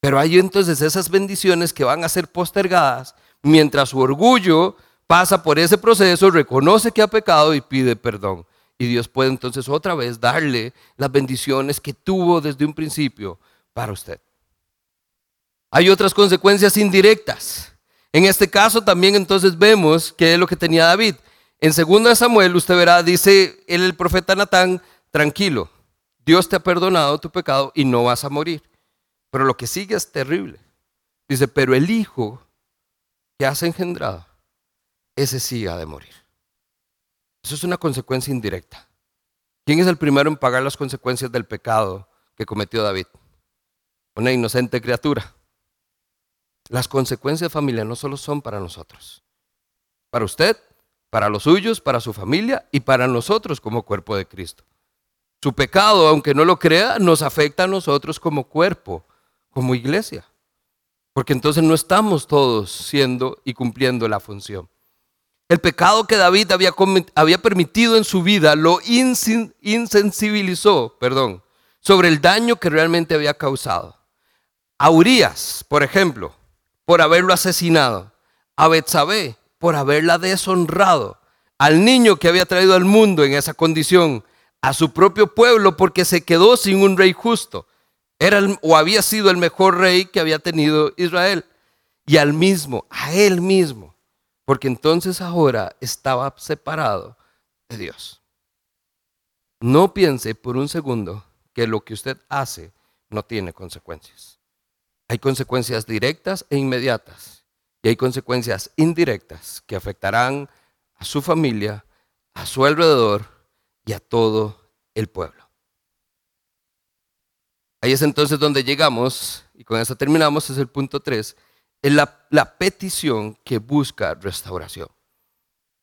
Pero hay entonces esas bendiciones que van a ser postergadas mientras su orgullo pasa por ese proceso, reconoce que ha pecado y pide perdón. Y Dios puede entonces otra vez darle las bendiciones que tuvo desde un principio para usted. Hay otras consecuencias indirectas. En este caso también entonces vemos que es lo que tenía David. En 2 Samuel usted verá, dice el profeta Natán, tranquilo, Dios te ha perdonado tu pecado y no vas a morir. Pero lo que sigue es terrible. Dice, pero el hijo que has engendrado, ese sí ha de morir. Eso es una consecuencia indirecta. ¿Quién es el primero en pagar las consecuencias del pecado que cometió David? Una inocente criatura. Las consecuencias familia no solo son para nosotros, para usted, para los suyos, para su familia y para nosotros como cuerpo de Cristo. Su pecado, aunque no lo crea, nos afecta a nosotros como cuerpo, como iglesia. Porque entonces no estamos todos siendo y cumpliendo la función. El pecado que David había, permitido en su vida lo insensibilizó, perdón, sobre el daño que realmente había causado. A Urias, por ejemplo, por haberlo asesinado. A Betsabé, por haberla deshonrado. Al niño que había traído al mundo en esa condición. A su propio pueblo porque se quedó sin un rey justo. Era o había sido el mejor rey que había tenido Israel. Y al mismo, a él mismo. Porque entonces ahora estaba separado de Dios. No piense por un segundo que lo que usted hace no tiene consecuencias. Hay consecuencias directas e inmediatas y hay consecuencias indirectas que afectarán a su familia, a su alrededor y a todo el pueblo. Ahí es entonces donde llegamos, y con eso terminamos, es el punto 3, es la, la petición que busca restauración.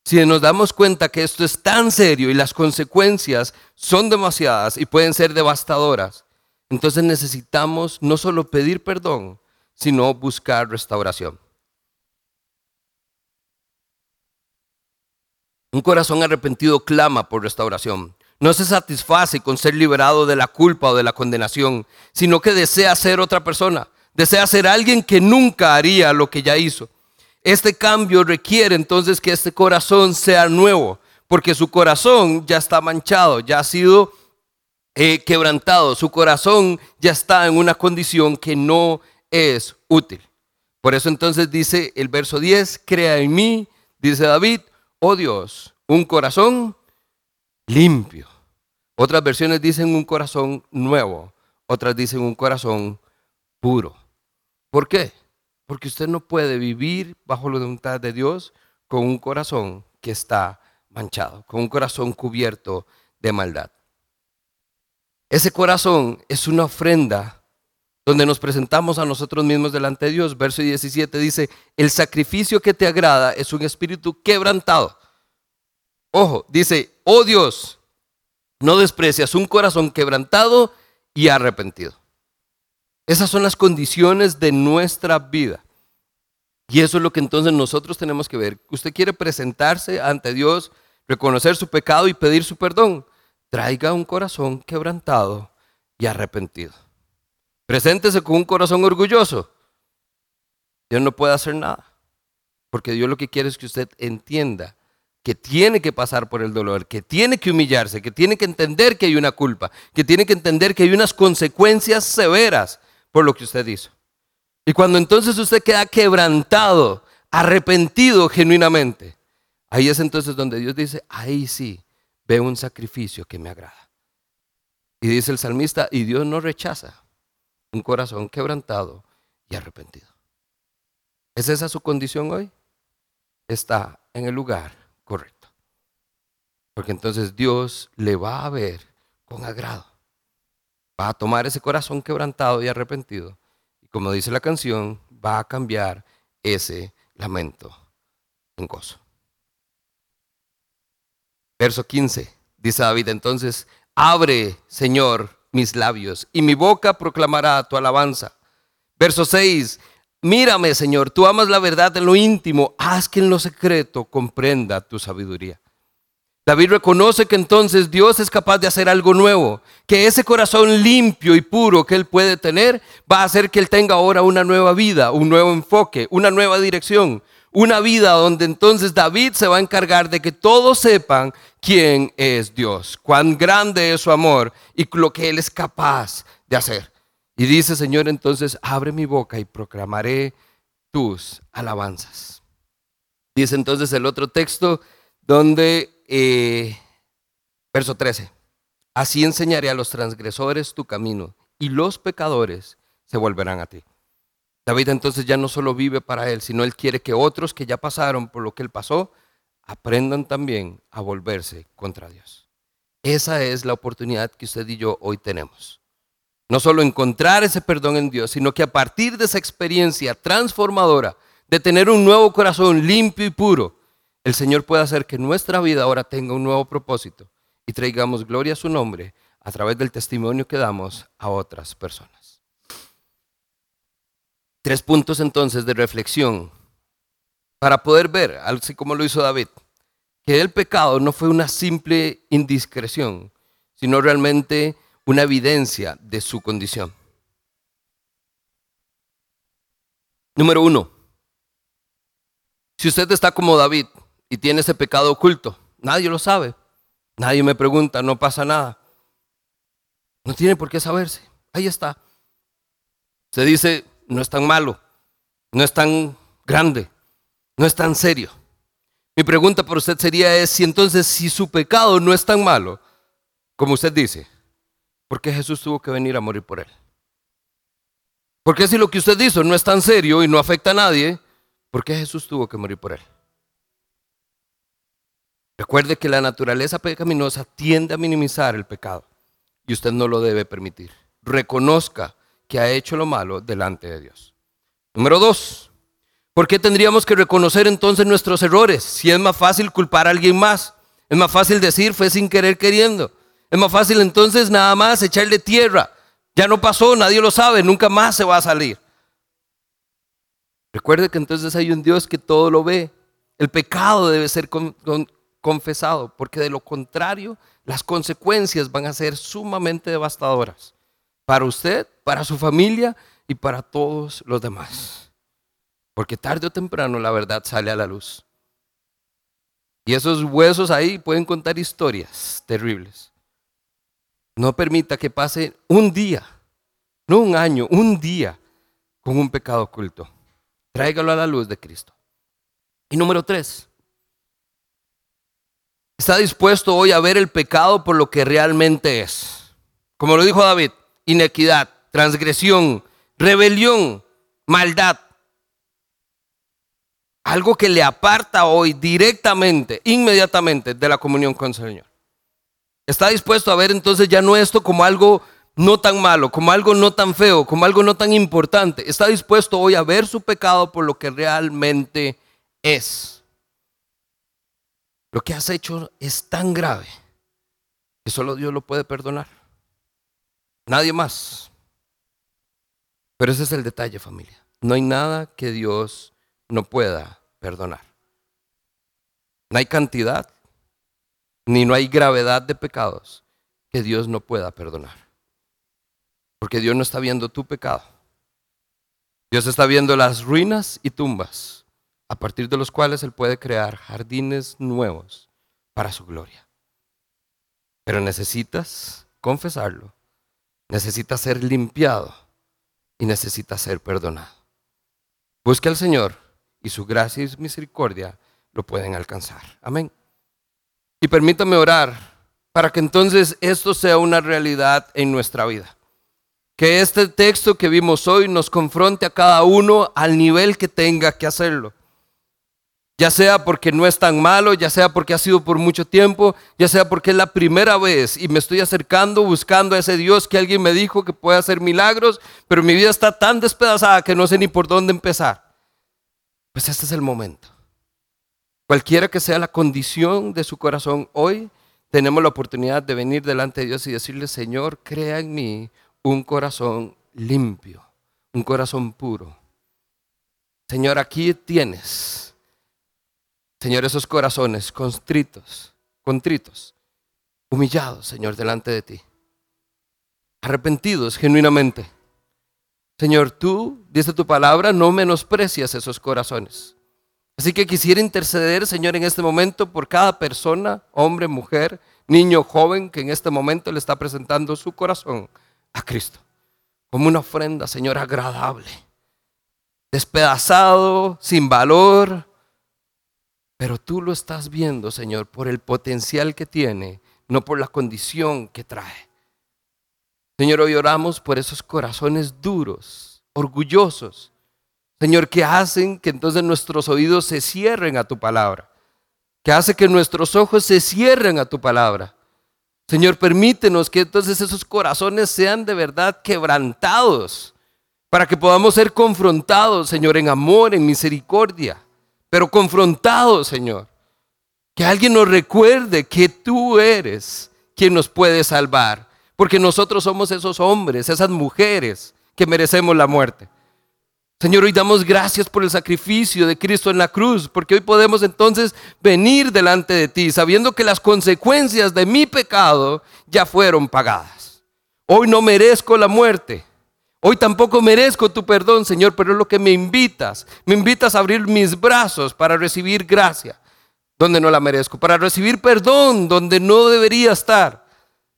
Si nos damos cuenta que esto es tan serio y las consecuencias son demasiadas y pueden ser devastadoras, entonces necesitamos no solo pedir perdón, sino buscar restauración. Un corazón arrepentido clama por restauración. No se satisface con ser liberado de la culpa o de la condenación, sino que desea ser otra persona, desea ser alguien que nunca haría lo que ya hizo. Este cambio requiere entonces que este corazón sea nuevo, porque su corazón ya está manchado, ya ha sido eh, quebrantado, su corazón ya está en una condición que no es útil. Por eso entonces dice el verso 10, crea en mí, dice David, oh Dios, un corazón limpio. Otras versiones dicen un corazón nuevo, otras dicen un corazón puro. ¿Por qué? Porque usted no puede vivir bajo la voluntad de Dios con un corazón que está manchado, con un corazón cubierto de maldad. Ese corazón es una ofrenda donde nos presentamos a nosotros mismos delante de Dios. Verso 17 dice, el sacrificio que te agrada es un espíritu quebrantado. Ojo, dice, oh Dios, no desprecias un corazón quebrantado y arrepentido. Esas son las condiciones de nuestra vida. Y eso es lo que entonces nosotros tenemos que ver. Usted quiere presentarse ante Dios, reconocer su pecado y pedir su perdón traiga un corazón quebrantado y arrepentido. Preséntese con un corazón orgulloso. Dios no puede hacer nada. Porque Dios lo que quiere es que usted entienda que tiene que pasar por el dolor, que tiene que humillarse, que tiene que entender que hay una culpa, que tiene que entender que hay unas consecuencias severas por lo que usted hizo. Y cuando entonces usted queda quebrantado, arrepentido genuinamente, ahí es entonces donde Dios dice, ahí sí, veo un sacrificio que me agrada. Y dice el salmista, y Dios no rechaza un corazón quebrantado y arrepentido. ¿Es esa su condición hoy? Está en el lugar correcto. Porque entonces Dios le va a ver con agrado. Va a tomar ese corazón quebrantado y arrepentido. Y como dice la canción, va a cambiar ese lamento en gozo. Verso 15, dice David entonces, abre, Señor, mis labios, y mi boca proclamará tu alabanza. Verso 6, mírame, Señor, tú amas la verdad en lo íntimo, haz que en lo secreto comprenda tu sabiduría. David reconoce que entonces Dios es capaz de hacer algo nuevo, que ese corazón limpio y puro que él puede tener va a hacer que él tenga ahora una nueva vida, un nuevo enfoque, una nueva dirección, una vida donde entonces David se va a encargar de que todos sepan quién es Dios, cuán grande es su amor y lo que Él es capaz de hacer. Y dice, Señor, entonces abre mi boca y proclamaré tus alabanzas. Dice entonces el otro texto donde, eh, verso 13, así enseñaré a los transgresores tu camino y los pecadores se volverán a ti. David entonces ya no solo vive para él, sino él quiere que otros que ya pasaron por lo que él pasó, aprendan también a volverse contra Dios. Esa es la oportunidad que usted y yo hoy tenemos. No solo encontrar ese perdón en Dios, sino que a partir de esa experiencia transformadora de tener un nuevo corazón limpio y puro, el Señor puede hacer que nuestra vida ahora tenga un nuevo propósito y traigamos gloria a su nombre a través del testimonio que damos a otras personas. Tres puntos entonces de reflexión para poder ver, así como lo hizo David, que el pecado no fue una simple indiscreción, sino realmente una evidencia de su condición. Número uno, si usted está como David y tiene ese pecado oculto, nadie lo sabe, nadie me pregunta, no pasa nada. No tiene por qué saberse, ahí está. Se dice, no es tan malo, no es tan grande, no es tan serio. Mi pregunta para usted sería es si entonces si su pecado no es tan malo, como usted dice, ¿por qué Jesús tuvo que venir a morir por él? ¿Por qué si lo que usted hizo no es tan serio y no afecta a nadie, ¿por qué Jesús tuvo que morir por él? Recuerde que la naturaleza pecaminosa tiende a minimizar el pecado y usted no lo debe permitir. Reconozca que ha hecho lo malo delante de Dios. Número dos, ¿Por qué tendríamos que reconocer entonces nuestros errores? Si es más fácil culpar a alguien más, es más fácil decir fue sin querer queriendo. Es más fácil entonces nada más echarle tierra. Ya no pasó, nadie lo sabe, nunca más se va a salir. Recuerde que entonces hay un Dios que todo lo ve. El pecado debe ser confesado, porque de lo contrario las consecuencias van a ser sumamente devastadoras para usted, para su familia y para todos los demás. Porque tarde o temprano la verdad sale a la luz. Y esos huesos ahí pueden contar historias terribles. No permita que pase un día, no un año, un día con un pecado oculto. Tráigalo a la luz de Cristo. Y número tres, está dispuesto hoy a ver el pecado por lo que realmente es. Como lo dijo David, inequidad, transgresión, rebelión, maldad algo que le aparta hoy directamente, inmediatamente de la comunión con el Señor. Está dispuesto a ver entonces ya no esto como algo no tan malo, como algo no tan feo, como algo no tan importante. Está dispuesto hoy a ver su pecado por lo que realmente es. Lo que has hecho es tan grave que solo Dios lo puede perdonar. Nadie más. Pero ese es el detalle, familia. No hay nada que Dios no pueda perdonar. No hay cantidad, ni no hay gravedad de pecados que Dios no pueda perdonar. Porque Dios no está viendo tu pecado. Dios está viendo las ruinas y tumbas a partir de los cuales Él puede crear jardines nuevos para su gloria. Pero necesitas confesarlo, necesitas ser limpiado y necesitas ser perdonado. Busca al Señor y su gracia y misericordia lo pueden alcanzar. Amén. Y permítame orar para que entonces esto sea una realidad en nuestra vida. Que este texto que vimos hoy nos confronte a cada uno al nivel que tenga que hacerlo. Ya sea porque no es tan malo, ya sea porque ha sido por mucho tiempo, ya sea porque es la primera vez y me estoy acercando buscando a ese Dios que alguien me dijo que puede hacer milagros, pero mi vida está tan despedazada que no sé ni por dónde empezar. Pues este es el momento. Cualquiera que sea la condición de su corazón, hoy tenemos la oportunidad de venir delante de Dios y decirle, Señor, crea en mí un corazón limpio, un corazón puro. Señor, aquí tienes, Señor, esos corazones constritos, contritos, humillados, Señor, delante de ti, arrepentidos genuinamente Señor, tú, dice tu palabra, no menosprecias esos corazones. Así que quisiera interceder, Señor, en este momento por cada persona, hombre, mujer, niño, joven, que en este momento le está presentando su corazón a Cristo. Como una ofrenda, Señor, agradable. Despedazado, sin valor. Pero tú lo estás viendo, Señor, por el potencial que tiene, no por la condición que trae. Señor, hoy oramos por esos corazones duros, orgullosos. Señor, que hacen que entonces nuestros oídos se cierren a tu palabra. Que hace que nuestros ojos se cierren a tu palabra. Señor, permítenos que entonces esos corazones sean de verdad quebrantados para que podamos ser confrontados, Señor, en amor, en misericordia, pero confrontados, Señor. Que alguien nos recuerde que tú eres quien nos puede salvar porque nosotros somos esos hombres, esas mujeres que merecemos la muerte. Señor, hoy damos gracias por el sacrificio de Cristo en la cruz, porque hoy podemos entonces venir delante de ti sabiendo que las consecuencias de mi pecado ya fueron pagadas. Hoy no merezco la muerte. Hoy tampoco merezco tu perdón, Señor, pero es lo que me invitas. Me invitas a abrir mis brazos para recibir gracia donde no la merezco, para recibir perdón donde no debería estar,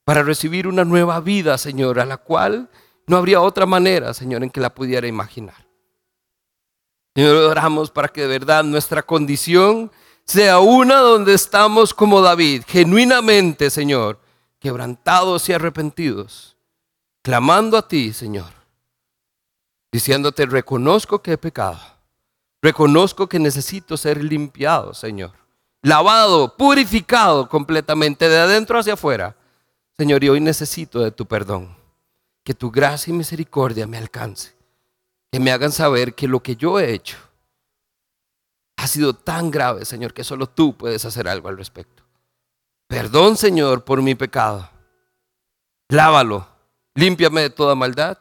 para recibir una nueva vida, Señor, a la cual no habría otra manera, Señor, en que la pudiera imaginar. Señor, oramos para que de verdad nuestra condición sea una donde estamos como David, genuinamente, Señor, quebrantados y arrepentidos, clamando a ti, Señor, diciéndote, reconozco que he pecado, reconozco que necesito ser limpiado, Señor, lavado, purificado completamente de adentro hacia afuera. Señor, y hoy necesito de tu perdón, que tu gracia y misericordia me alcance, que me hagan saber que lo que yo he hecho ha sido tan grave, Señor, que solo tú puedes hacer algo al respecto. Perdón, Señor, por mi pecado. Lávalo, límpiame de toda maldad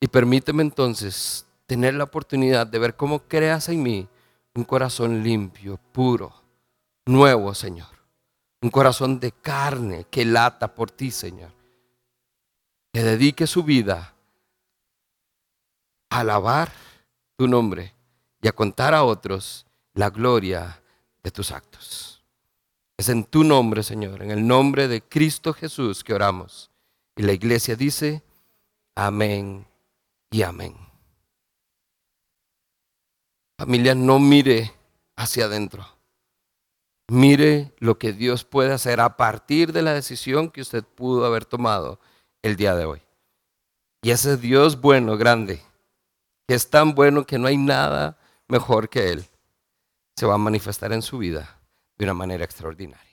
y permíteme entonces tener la oportunidad de ver cómo creas en mí un corazón limpio, puro, nuevo, Señor. Un corazón de carne que lata por ti, Señor. Que dedique su vida a alabar tu nombre y a contar a otros la gloria de tus actos. Es en tu nombre, Señor, en el nombre de Cristo Jesús que oramos. Y la iglesia dice, amén y amén. Familia, no mire hacia adentro. Mire lo que Dios puede hacer a partir de la decisión que usted pudo haber tomado el día de hoy. Y ese Dios bueno, grande, que es tan bueno que no hay nada mejor que Él, se va a manifestar en su vida de una manera extraordinaria.